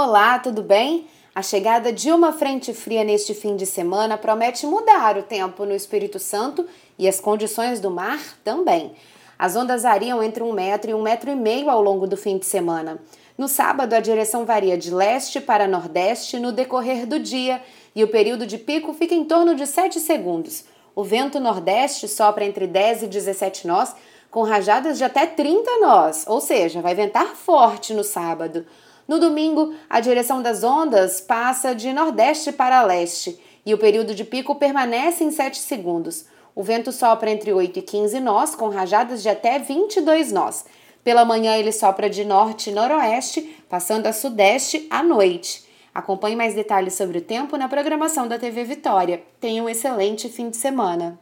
Olá, tudo bem? A chegada de uma frente fria neste fim de semana promete mudar o tempo no Espírito Santo e as condições do mar também. As ondas variam entre um metro e um metro e meio ao longo do fim de semana. No sábado, a direção varia de leste para nordeste no decorrer do dia e o período de pico fica em torno de 7 segundos. O vento nordeste sopra entre 10 e 17 nós, com rajadas de até 30 nós, ou seja, vai ventar forte no sábado. No domingo, a direção das ondas passa de nordeste para leste e o período de pico permanece em 7 segundos. O vento sopra entre 8 e 15 nós, com rajadas de até 22 nós. Pela manhã, ele sopra de norte e noroeste, passando a sudeste à noite. Acompanhe mais detalhes sobre o tempo na programação da TV Vitória. Tenha um excelente fim de semana.